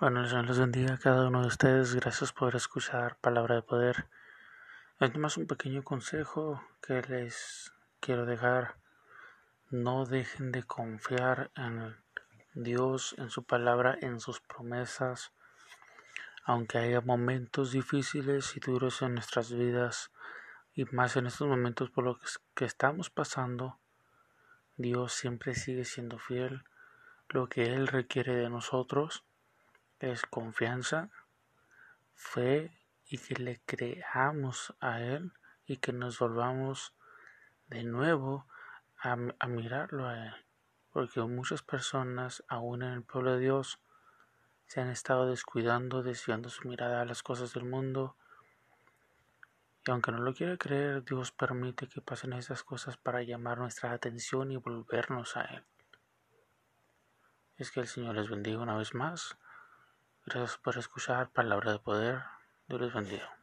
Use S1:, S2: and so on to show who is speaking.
S1: Bueno, el Señor les bendiga a cada uno de ustedes. Gracias por escuchar Palabra de Poder. Es más un pequeño consejo que les quiero dejar. No dejen de confiar en Dios, en su palabra, en sus promesas. Aunque haya momentos difíciles y duros en nuestras vidas, y más en estos momentos por lo que estamos pasando, Dios siempre sigue siendo fiel. Lo que Él requiere de nosotros es confianza, fe y que le creamos a Él y que nos volvamos de nuevo a, mirarlo a Él. Porque muchas personas, aún en el pueblo de Dios, se han estado descuidando, desviando su mirada a las cosas del mundo. Y aunque no lo quiera creer, Dios permite que pasen esas cosas para llamar nuestra atención y volvernos a Él. Es que el Señor les bendiga una vez más. Gracias por escuchar Palabra de Poder. Dios les bendiga.